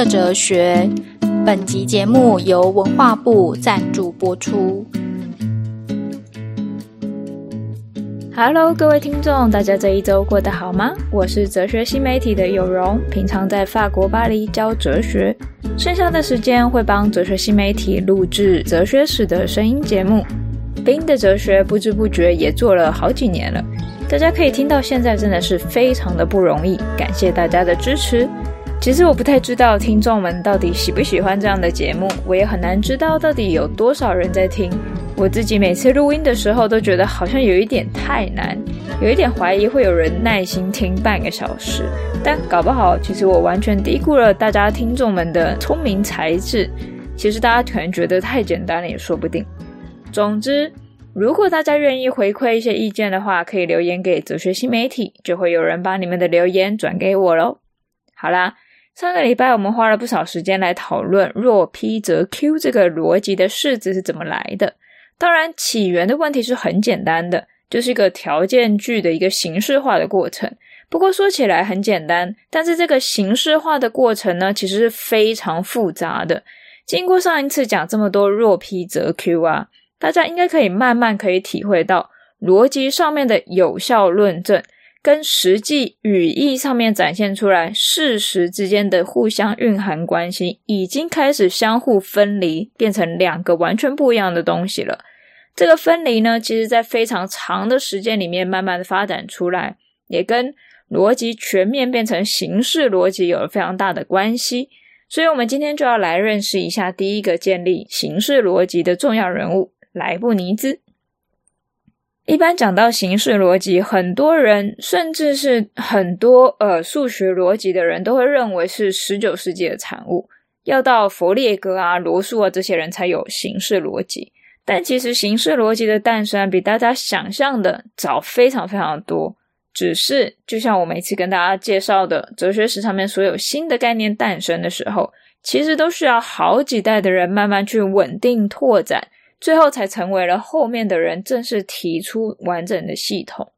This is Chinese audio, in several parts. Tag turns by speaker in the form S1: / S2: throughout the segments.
S1: 的哲学。本集节目由文化部赞助播出。
S2: Hello，各位听众，大家这一周过得好吗？我是哲学新媒体的有容，平常在法国巴黎教哲学，剩下的时间会帮哲学新媒体录制哲学史的声音节目。冰的哲学不知不觉也做了好几年了，大家可以听到现在真的是非常的不容易，感谢大家的支持。其实我不太知道听众们到底喜不喜欢这样的节目，我也很难知道到底有多少人在听。我自己每次录音的时候都觉得好像有一点太难，有一点怀疑会有人耐心听半个小时。但搞不好，其实我完全低估了大家听众们的聪明才智。其实大家可能觉得太简单了，也说不定。总之，如果大家愿意回馈一些意见的话，可以留言给哲学新媒体，就会有人把你们的留言转给我喽。好啦。上个礼拜我们花了不少时间来讨论“若 P 则 Q” 这个逻辑的式子是怎么来的。当然，起源的问题是很简单的，就是一个条件句的一个形式化的过程。不过说起来很简单，但是这个形式化的过程呢，其实是非常复杂的。经过上一次讲这么多“若 P 则 Q” 啊，大家应该可以慢慢可以体会到逻辑上面的有效论证。跟实际语义上面展现出来事实之间的互相蕴含关系，已经开始相互分离，变成两个完全不一样的东西了。这个分离呢，其实在非常长的时间里面慢慢的发展出来，也跟逻辑全面变成形式逻辑有了非常大的关系。所以，我们今天就要来认识一下第一个建立形式逻辑的重要人物——莱布尼兹。一般讲到形式逻辑，很多人甚至是很多呃数学逻辑的人都会认为是十九世纪的产物，要到弗列格啊、罗素啊这些人才有形式逻辑。但其实形式逻辑的诞生比大家想象的早非常非常多。只是就像我每次跟大家介绍的哲学史上面所有新的概念诞生的时候，其实都需要好几代的人慢慢去稳定拓展。最后才成为了后面的人正式提出完整的系统。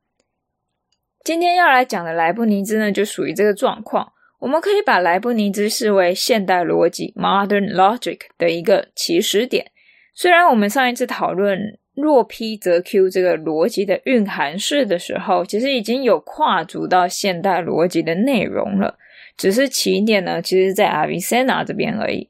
S2: 今天要来讲的莱布尼兹呢，就属于这个状况。我们可以把莱布尼兹视为现代逻辑 （modern logic） 的一个起始点。虽然我们上一次讨论“若 P 则 Q” 这个逻辑的蕴含式的时候，其实已经有跨足到现代逻辑的内容了，只是起点呢，其实在阿维塞纳这边而已。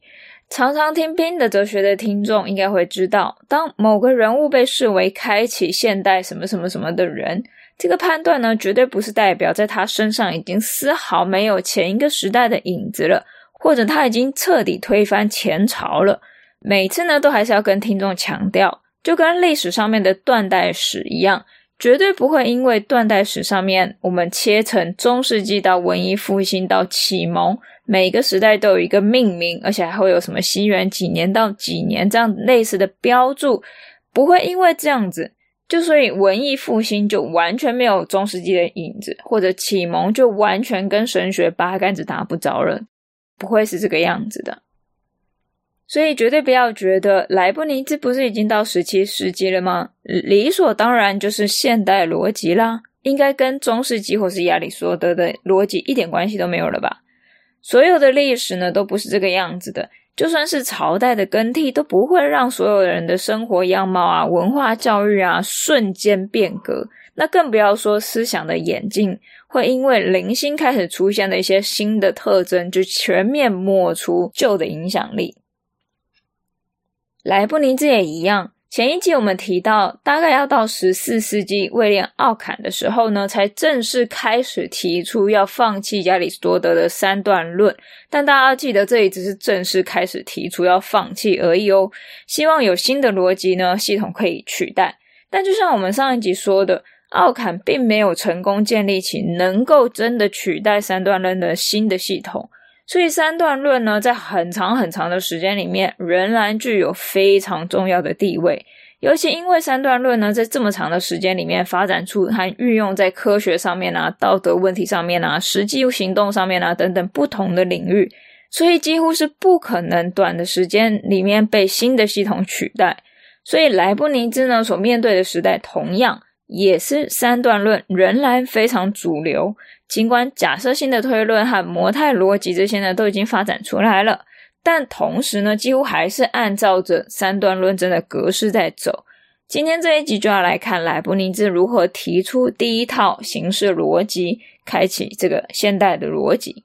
S2: 常常听冰的哲学的听众应该会知道，当某个人物被视为开启现代什么什么什么的人，这个判断呢，绝对不是代表在他身上已经丝毫没有前一个时代的影子了，或者他已经彻底推翻前朝了。每次呢，都还是要跟听众强调，就跟历史上面的断代史一样，绝对不会因为断代史上面我们切成中世纪到文艺复兴到启蒙。每个时代都有一个命名，而且还会有什么西元几年到几年这样类似的标注，不会因为这样子，就所以文艺复兴就完全没有中世纪的影子，或者启蒙就完全跟神学八竿子打不着了，不会是这个样子的。所以绝对不要觉得莱布尼兹不是已经到十七世纪了吗？理所当然就是现代逻辑啦，应该跟中世纪或是亚里士多德的逻辑一点关系都没有了吧？所有的历史呢，都不是这个样子的。就算是朝代的更替，都不会让所有人的生活样貌啊、文化教育啊瞬间变革。那更不要说思想的演进，会因为零星开始出现的一些新的特征，就全面抹除旧的影响力。莱布尼兹也一样。前一集我们提到，大概要到十四世纪威廉奥坎的时候呢，才正式开始提出要放弃亚里士多德的三段论。但大家要记得，这里只是正式开始提出要放弃而已哦。希望有新的逻辑呢，系统可以取代。但就像我们上一集说的，奥坎并没有成功建立起能够真的取代三段论的新的系统。所以三段论呢，在很长很长的时间里面，仍然具有非常重要的地位。尤其因为三段论呢，在这么长的时间里面发展出和运用在科学上面啊、道德问题上面啊、实际行动上面啊等等不同的领域，所以几乎是不可能短的时间里面被新的系统取代。所以莱布尼兹呢，所面对的时代，同样也是三段论仍然非常主流。尽管假设性的推论和模态逻辑这些呢都已经发展出来了，但同时呢，几乎还是按照着三段论证的格式在走。今天这一集就要来看莱布尼兹如何提出第一套形式逻辑，开启这个现代的逻辑。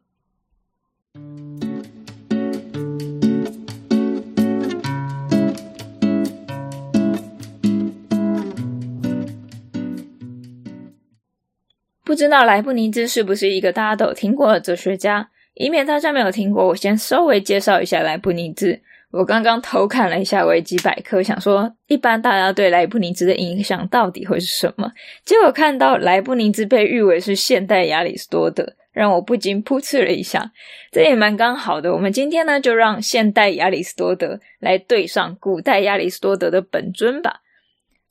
S2: 不知道莱布尼兹是不是一个大家都有听过的哲学家？以免大家没有听过，我先稍微介绍一下莱布尼兹。我刚刚偷看了一下维基百科，想说一般大家对莱布尼兹的印象到底会是什么？结果看到莱布尼兹被誉为是现代亚里士多德，让我不禁噗嗤了一下。这也蛮刚好的，我们今天呢就让现代亚里士多德来对上古代亚里士多德的本尊吧。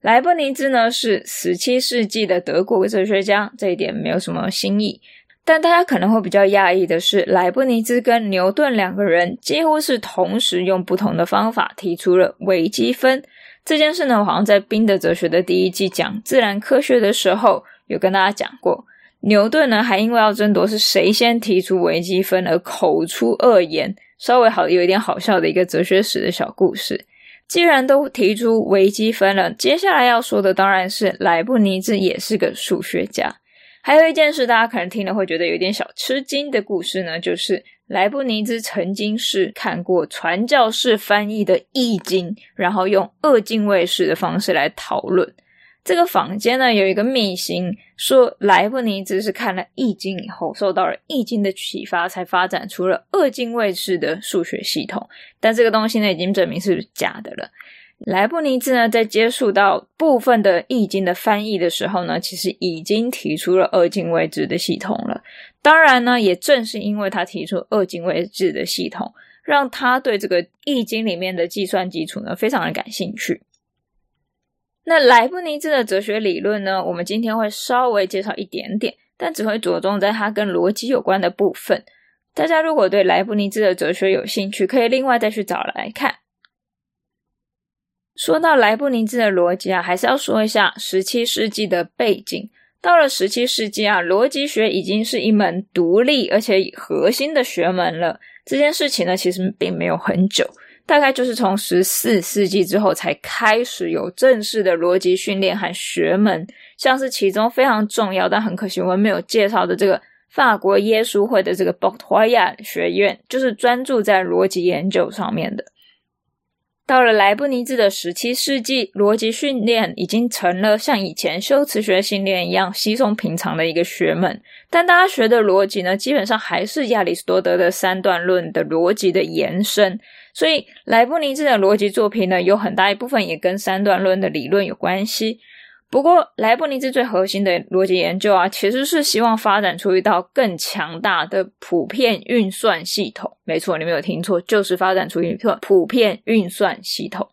S2: 莱布尼兹呢是十七世纪的德国哲学家，这一点没有什么新意。但大家可能会比较讶异的是，莱布尼兹跟牛顿两个人几乎是同时用不同的方法提出了微积分这件事呢。好像在宾德哲学的第一季讲自然科学的时候有跟大家讲过。牛顿呢还因为要争夺是谁先提出微积分而口出恶言，稍微好有一点好笑的一个哲学史的小故事。既然都提出微积分了，接下来要说的当然是莱布尼兹也是个数学家。还有一件事，大家可能听了会觉得有点小吃惊的故事呢，就是莱布尼兹曾经是看过传教士翻译的《易经》，然后用二进位式的方式来讨论。这个坊间呢有一个秘辛，说莱布尼兹是看了《易经》以后，受到了《易经》的启发，才发展出了二进位式的数学系统。但这个东西呢，已经证明是假的了。莱布尼兹呢，在接触到部分的《易经》的翻译的时候呢，其实已经提出了二进位制的系统了。当然呢，也正是因为他提出二进位制的系统，让他对这个《易经》里面的计算基础呢，非常的感兴趣。那莱布尼兹的哲学理论呢，我们今天会稍微介绍一点点，但只会着重在它跟逻辑有关的部分。大家如果对莱布尼兹的哲学有兴趣，可以另外再去找来看。说到莱布尼兹的逻辑啊，还是要说一下十七世纪的背景。到了十七世纪啊，逻辑学已经是一门独立而且核心的学门了。这件事情呢，其实并没有很久。大概就是从十四世纪之后才开始有正式的逻辑训练和学门，像是其中非常重要但很可惜我们没有介绍的这个法国耶稣会的这个 Port-Royal 学院，就是专注在逻辑研究上面的。到了莱布尼兹的十七世纪，逻辑训练已经成了像以前修辞学训练一样稀松平常的一个学门，但大家学的逻辑呢，基本上还是亚里士多德的三段论的逻辑的延伸。所以，莱布尼兹的逻辑作品呢，有很大一部分也跟三段论的理论有关系。不过，莱布尼兹最核心的逻辑研究啊，其实是希望发展出一道更强大的普遍运算系统。没错，你没有听错，就是发展出一个普遍运算系统。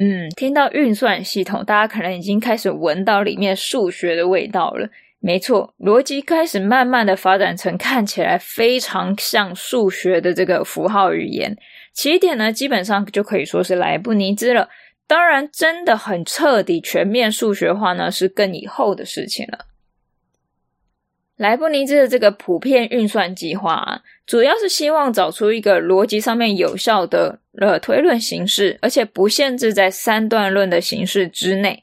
S2: 嗯，听到运算系统，大家可能已经开始闻到里面数学的味道了。没错，逻辑开始慢慢的发展成看起来非常像数学的这个符号语言。起点呢，基本上就可以说是莱布尼兹了。当然，真的很彻底全面数学化呢，是更以后的事情了。莱布尼兹的这个普遍运算计划啊，主要是希望找出一个逻辑上面有效的呃推论形式，而且不限制在三段论的形式之内。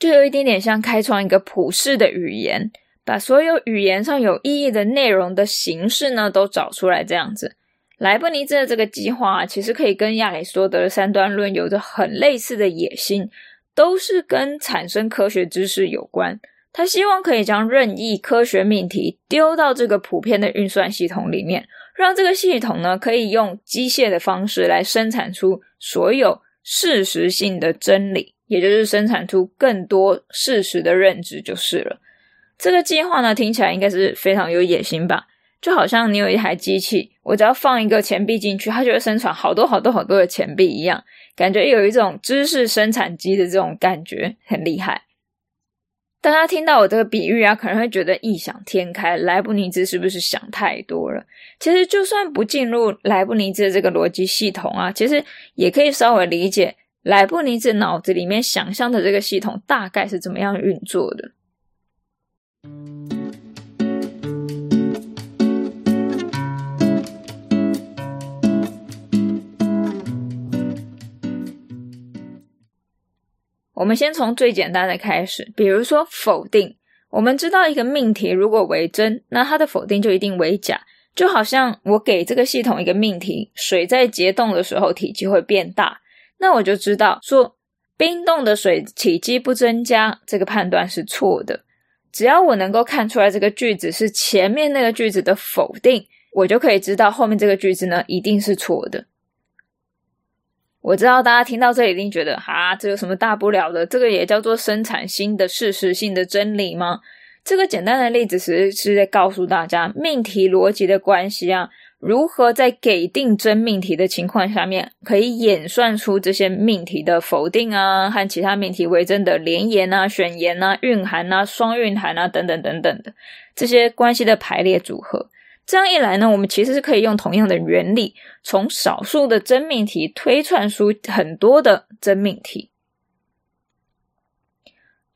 S2: 就有一点点像开创一个普世的语言，把所有语言上有意义的内容的形式呢都找出来，这样子。莱布尼兹的这个计划啊，其实可以跟亚里士多德的三段论有着很类似的野心，都是跟产生科学知识有关。他希望可以将任意科学命题丢到这个普遍的运算系统里面，让这个系统呢可以用机械的方式来生产出所有事实性的真理。也就是生产出更多事实的认知就是了。这个计划呢，听起来应该是非常有野心吧？就好像你有一台机器，我只要放一个钱币进去，它就会生产好多好多好多的钱币一样，感觉有一种知识生产机的这种感觉，很厉害。大家听到我这个比喻啊，可能会觉得异想天开，莱布尼兹是不是想太多了？其实就算不进入莱布尼兹的这个逻辑系统啊，其实也可以稍微理解。莱布尼兹脑子里面想象的这个系统大概是怎么样运作的。我们先从最简单的开始，比如说否定。我们知道一个命题如果为真，那它的否定就一定为假。就好像我给这个系统一个命题：水在结冻的时候体积会变大，那我就知道说冰冻的水体积不增加，这个判断是错的。只要我能够看出来这个句子是前面那个句子的否定，我就可以知道后面这个句子呢一定是错的。我知道大家听到这里一定觉得，哈，这有什么大不了的？这个也叫做生产新的事实性的真理吗？这个简单的例子其实是在告诉大家，命题逻辑的关系啊，如何在给定真命题的情况下面，可以演算出这些命题的否定啊，和其他命题为真的连言啊、选言啊、蕴含啊、双蕴含啊等等等等的这些关系的排列组合。这样一来呢，我们其实是可以用同样的原理，从少数的真命题推算出很多的真命题。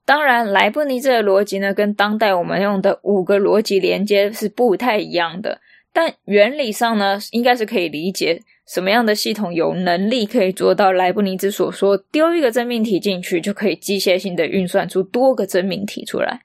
S2: 当然，莱布尼兹的逻辑呢，跟当代我们用的五个逻辑连接是不太一样的，但原理上呢，应该是可以理解。什么样的系统有能力可以做到莱布尼兹所说，丢一个真命题进去，就可以机械性的运算出多个真命题出来？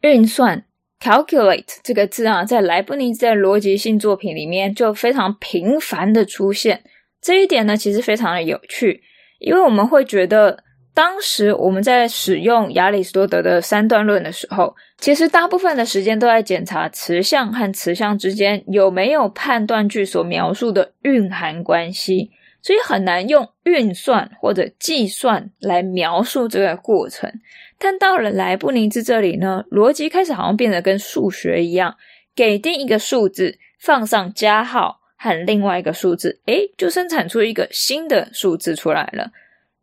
S2: 运算。Calculate 这个字啊，在莱布尼兹的逻辑性作品里面就非常频繁的出现。这一点呢，其实非常的有趣，因为我们会觉得，当时我们在使用亚里士多德的三段论的时候，其实大部分的时间都在检查词项和词项之间有没有判断句所描述的蕴含关系，所以很难用运算或者计算来描述这个过程。但到了莱布尼兹这里呢，逻辑开始好像变得跟数学一样，给定一个数字，放上加号和另外一个数字，诶，就生产出一个新的数字出来了。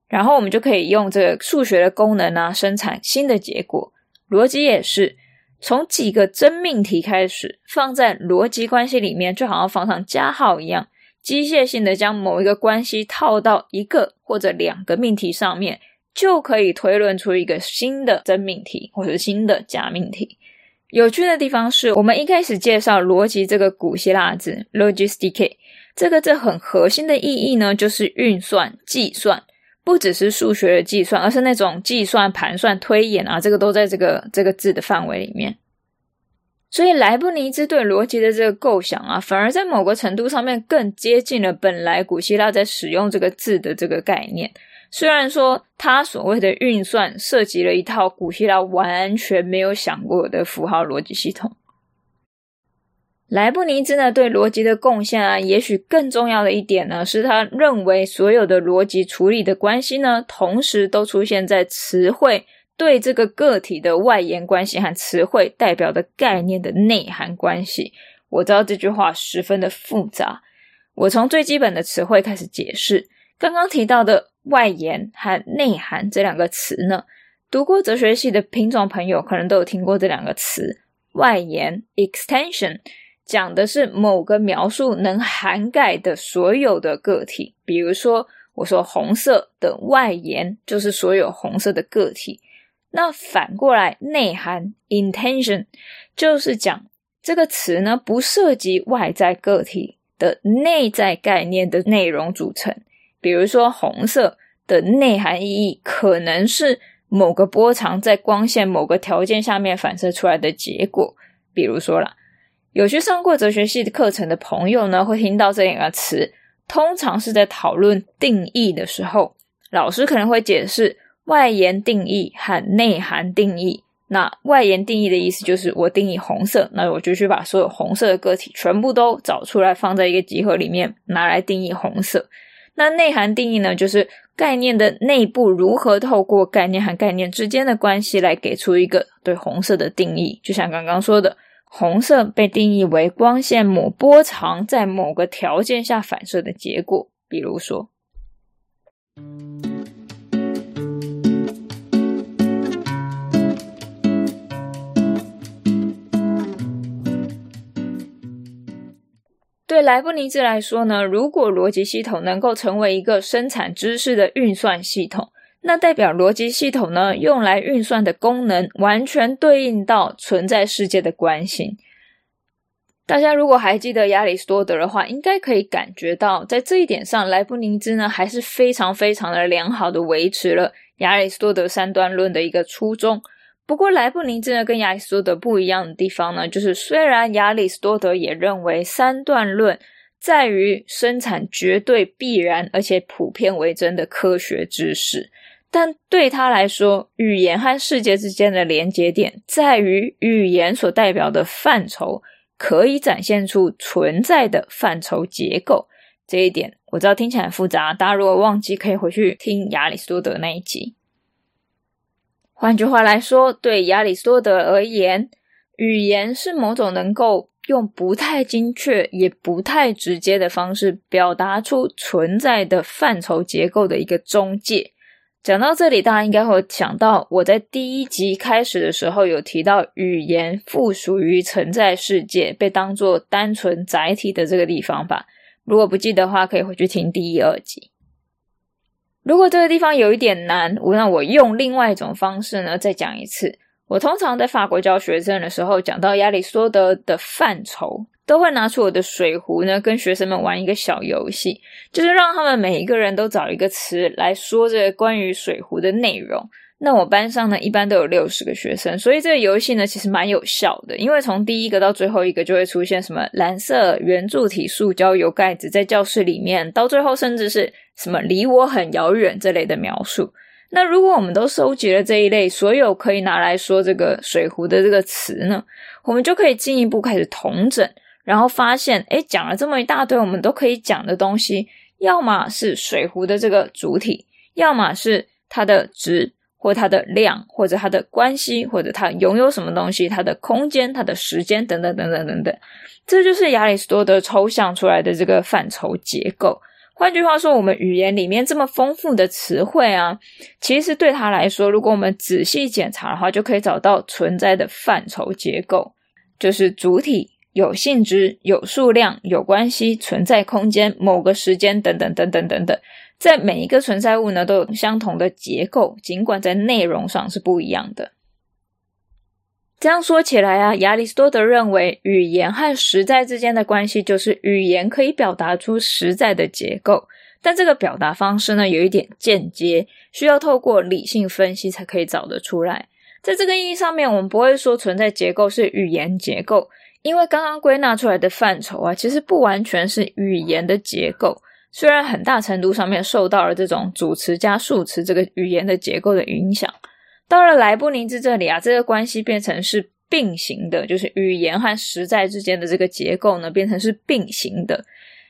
S2: 然后我们就可以用这个数学的功能啊，生产新的结果。逻辑也是从几个真命题开始，放在逻辑关系里面，就好像放上加号一样，机械性的将某一个关系套到一个或者两个命题上面。就可以推论出一个新的真命题，或者新的假命题。有趣的地方是我们一开始介绍逻辑这个古希腊字 logistik，这个字很核心的意义呢，就是运算、计算，不只是数学的计算，而是那种计算、盘算、推演啊，这个都在这个这个字的范围里面。所以莱布尼兹对逻辑的这个构想啊，反而在某个程度上面更接近了本来古希腊在使用这个字的这个概念。虽然说他所谓的运算涉及了一套古希腊完全没有想过的符号逻辑系统，莱布尼兹呢对逻辑的贡献啊，也许更重要的一点呢，是他认为所有的逻辑处理的关系呢，同时都出现在词汇对这个个体的外延关系和词汇代表的概念的内涵关系。我知道这句话十分的复杂，我从最基本的词汇开始解释。刚刚提到的。外延和内涵这两个词呢，读过哲学系的品种朋友可能都有听过这两个词。外延 （extension） 讲的是某个描述能涵盖的所有的个体，比如说我说红色的外延就是所有红色的个体。那反过来，内涵 （intention） 就是讲这个词呢，不涉及外在个体的内在概念的内容组成。比如说，红色的内涵意义可能是某个波长在光线某个条件下面反射出来的结果。比如说啦，有去上过哲学系的课程的朋友呢，会听到这两个词，通常是在讨论定义的时候，老师可能会解释外延定义和内涵定义。那外延定义的意思就是我定义红色，那我就去把所有红色的个体全部都找出来，放在一个集合里面，拿来定义红色。那内涵定义呢，就是概念的内部如何透过概念和概念之间的关系来给出一个对红色的定义。就像刚刚说的，红色被定义为光线某波长在某个条件下反射的结果。比如说，对莱布尼兹来说呢，如果逻辑系统能够成为一个生产知识的运算系统，那代表逻辑系统呢，用来运算的功能完全对应到存在世界的关系。大家如果还记得亚里士多德的话，应该可以感觉到，在这一点上，莱布尼兹呢还是非常非常的良好的维持了亚里士多德三段论的一个初衷。不过，莱布尼兹呢跟亚里士多德不一样的地方呢，就是虽然亚里士多德也认为三段论在于生产绝对必然而且普遍为真的科学知识，但对他来说，语言和世界之间的连接点在于语言所代表的范畴。可以展现出存在的范畴结构，这一点我知道听起来很复杂。大家如果忘记，可以回去听亚里士多德那一集。换句话来说，对亚里士多德而言，语言是某种能够用不太精确也不太直接的方式表达出存在的范畴结构的一个中介。讲到这里，大家应该会想到我在第一集开始的时候有提到语言附属于存在世界，被当作单纯载体的这个地方吧。如果不记得的话，可以回去听第一、二集。如果这个地方有一点难，我让我用另外一种方式呢，再讲一次。我通常在法国教学生的时候，讲到亚里士多德的范畴。都会拿出我的水壶呢，跟学生们玩一个小游戏，就是让他们每一个人都找一个词来说这个关于水壶的内容。那我班上呢，一般都有六十个学生，所以这个游戏呢，其实蛮有效的，因为从第一个到最后一个就会出现什么蓝色圆柱体塑胶油盖子在教室里面，到最后甚至是什么离我很遥远这类的描述。那如果我们都收集了这一类所有可以拿来说这个水壶的这个词呢，我们就可以进一步开始统整。然后发现，诶，讲了这么一大堆我们都可以讲的东西，要么是水壶的这个主体，要么是它的值或它的量，或者它的关系，或者它拥有什么东西，它的空间、它的时间等等等等等等。这就是亚里士多德抽象出来的这个范畴结构。换句话说，我们语言里面这么丰富的词汇啊，其实对他来说，如果我们仔细检查的话，就可以找到存在的范畴结构，就是主体。有性质、有数量、有关系、存在空间、某个时间等等等等等等，在每一个存在物呢，都有相同的结构，尽管在内容上是不一样的。这样说起来啊，亚里士多德认为语言和实在之间的关系就是语言可以表达出实在的结构，但这个表达方式呢，有一点间接，需要透过理性分析才可以找得出来。在这个意义上面，我们不会说存在结构是语言结构。因为刚刚归纳出来的范畴啊，其实不完全是语言的结构，虽然很大程度上面受到了这种主词加述词这个语言的结构的影响。到了莱布尼兹这里啊，这个关系变成是并行的，就是语言和实在之间的这个结构呢，变成是并行的。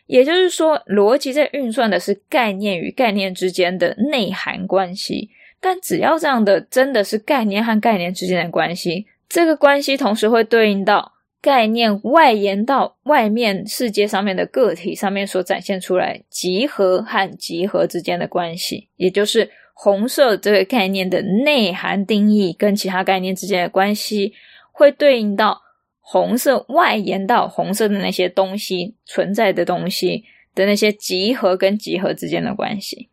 S2: 也就是说，逻辑在运算的是概念与概念之间的内涵关系，但只要这样的真的是概念和概念之间的关系，这个关系同时会对应到。概念外延到外面世界上面的个体上面所展现出来集合和集合之间的关系，也就是红色这个概念的内涵定义跟其他概念之间的关系，会对应到红色外延到红色的那些东西存在的东西的那些集合跟集合之间的关系。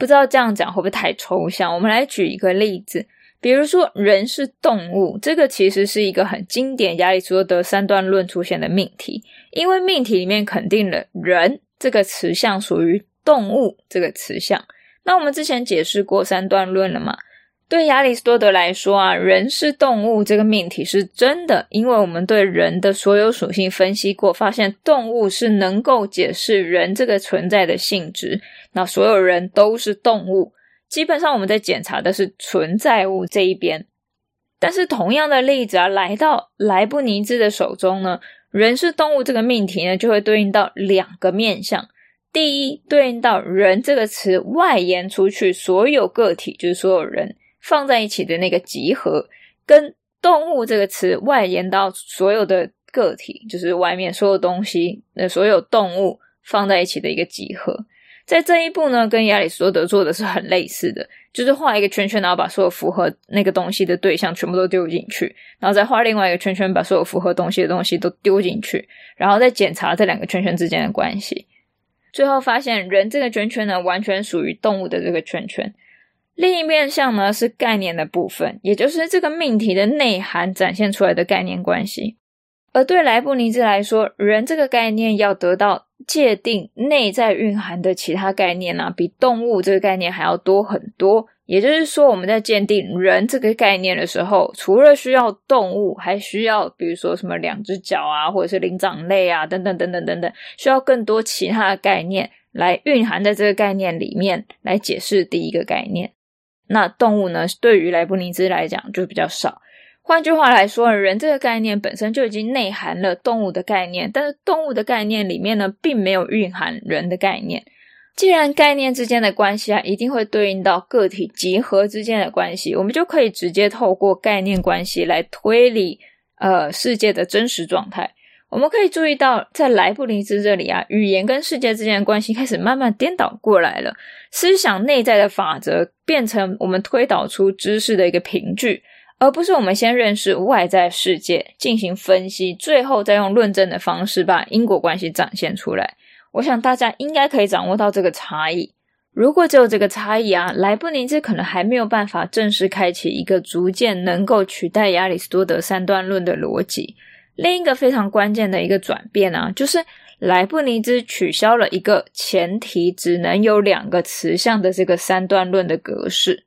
S2: 不知道这样讲会不会太抽象？我们来举一个例子，比如说人是动物，这个其实是一个很经典亚里士多德三段论出现的命题，因为命题里面肯定了人这个词项属于动物这个词项。那我们之前解释过三段论了嘛？对亚里士多德来说啊，人是动物这个命题是真的，因为我们对人的所有属性分析过，发现动物是能够解释人这个存在的性质。那所有人都是动物，基本上我们在检查的是存在物这一边。但是同样的例子啊，来到莱布尼兹的手中呢，人是动物这个命题呢，就会对应到两个面向。第一，对应到人这个词外延出去，所有个体就是所有人。放在一起的那个集合，跟动物这个词外延到所有的个体，就是外面所有东西，那所有动物放在一起的一个集合。在这一步呢，跟亚里士多德做的是很类似的，就是画一个圈圈，然后把所有符合那个东西的对象全部都丢进去，然后再画另外一个圈圈，把所有符合东西的东西都丢进去，然后再检查这两个圈圈之间的关系。最后发现，人这个圈圈呢，完全属于动物的这个圈圈。另一面向呢，是概念的部分，也就是这个命题的内涵展现出来的概念关系。而对莱布尼兹来说，人这个概念要得到界定内在蕴含的其他概念呢、比动物这个概念还要多很多。也就是说，我们在鉴定人这个概念的时候，除了需要动物，还需要比如说什么两只脚啊，或者是灵长类啊，等等等等等等，需要更多其他的概念来蕴含在这个概念里面，来解释第一个概念。那动物呢，对于莱布尼兹来讲就比较少。换句话来说，人这个概念本身就已经内含了动物的概念，但是动物的概念里面呢，并没有蕴含人的概念。既然概念之间的关系啊，一定会对应到个体集合之间的关系，我们就可以直接透过概念关系来推理呃世界的真实状态。我们可以注意到，在莱布尼兹这里啊，语言跟世界之间的关系开始慢慢颠倒过来了，思想内在的法则变成我们推导出知识的一个凭据。而不是我们先认识外在世界，进行分析，最后再用论证的方式把因果关系展现出来。我想大家应该可以掌握到这个差异。如果只有这个差异啊，莱布尼兹可能还没有办法正式开启一个逐渐能够取代亚里士多德三段论的逻辑。另一个非常关键的一个转变啊，就是莱布尼兹取消了一个前提只能有两个词项的这个三段论的格式。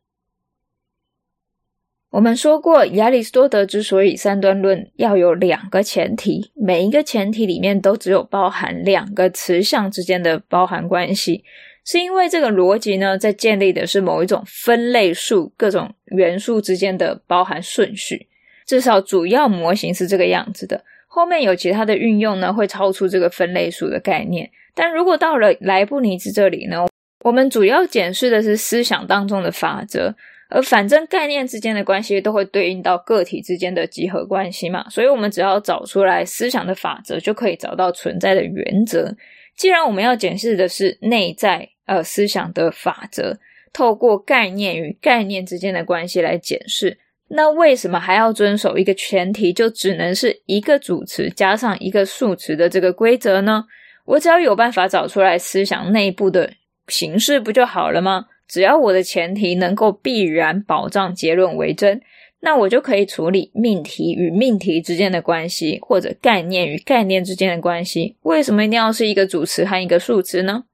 S2: 我们说过，亚里士多德之所以三段论要有两个前提，每一个前提里面都只有包含两个词项之间的包含关系，是因为这个逻辑呢，在建立的是某一种分类数各种元素之间的包含顺序，至少主要模型是这个样子的。后面有其他的运用呢，会超出这个分类数的概念。但如果到了莱布尼兹这里呢，我们主要检视的是思想当中的法则。而反正概念之间的关系都会对应到个体之间的集合关系嘛，所以我们只要找出来思想的法则，就可以找到存在的原则。既然我们要检视的是内在呃思想的法则，透过概念与概念之间的关系来检视，那为什么还要遵守一个前提，就只能是一个主词加上一个数词的这个规则呢？我只要有办法找出来思想内部的形式，不就好了吗？只要我的前提能够必然保障结论为真，那我就可以处理命题与命题之间的关系，或者概念与概念之间的关系。为什么一定要是一个主词和一个数词呢？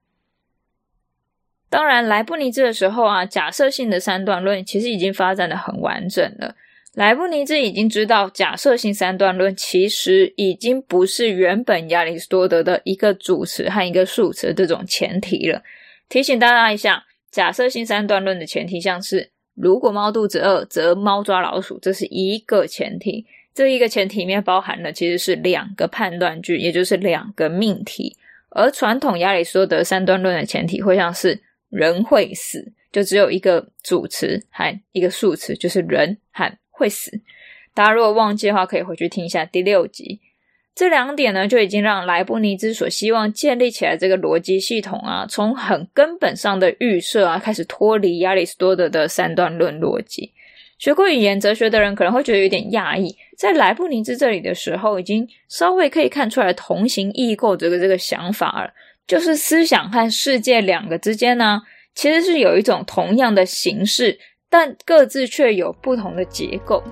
S2: 当然，莱布尼兹的时候啊，假设性的三段论其实已经发展得很完整了。莱布尼兹已经知道，假设性三段论其实已经不是原本亚里士多德的一个主词和一个数词这种前提了。提醒大家一下。假设性三段论的前提像是，如果猫肚子饿，则猫抓老鼠，这是一个前提。这一个前提里面包含的其实是两个判断句，也就是两个命题。而传统亚里士多德三段论的前提会像是人会死，就只有一个主词和一个数词，就是人和会死。大家如果忘记的话，可以回去听一下第六集。这两点呢，就已经让莱布尼兹所希望建立起来这个逻辑系统啊，从很根本上的预设啊，开始脱离亚里士多德的三段论逻辑。学过语言哲学的人可能会觉得有点讶异，在莱布尼兹这里的时候，已经稍微可以看出来同形异构这个这个想法了，就是思想和世界两个之间呢，其实是有一种同样的形式，但各自却有不同的结构。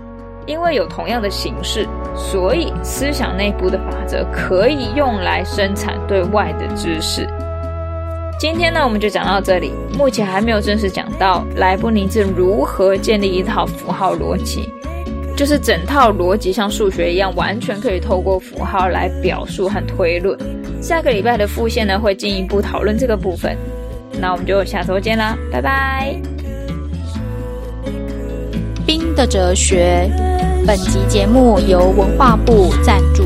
S2: 因为有同样的形式，所以思想内部的法则可以用来生产对外的知识。今天呢，我们就讲到这里。目前还没有正式讲到莱布尼兹如何建立一套符号逻辑，就是整套逻辑像数学一样，完全可以透过符号来表述和推论。下个礼拜的复线呢，会进一步讨论这个部分。那我们就下周见啦，拜拜。冰的哲学。本集节目由文化部赞助。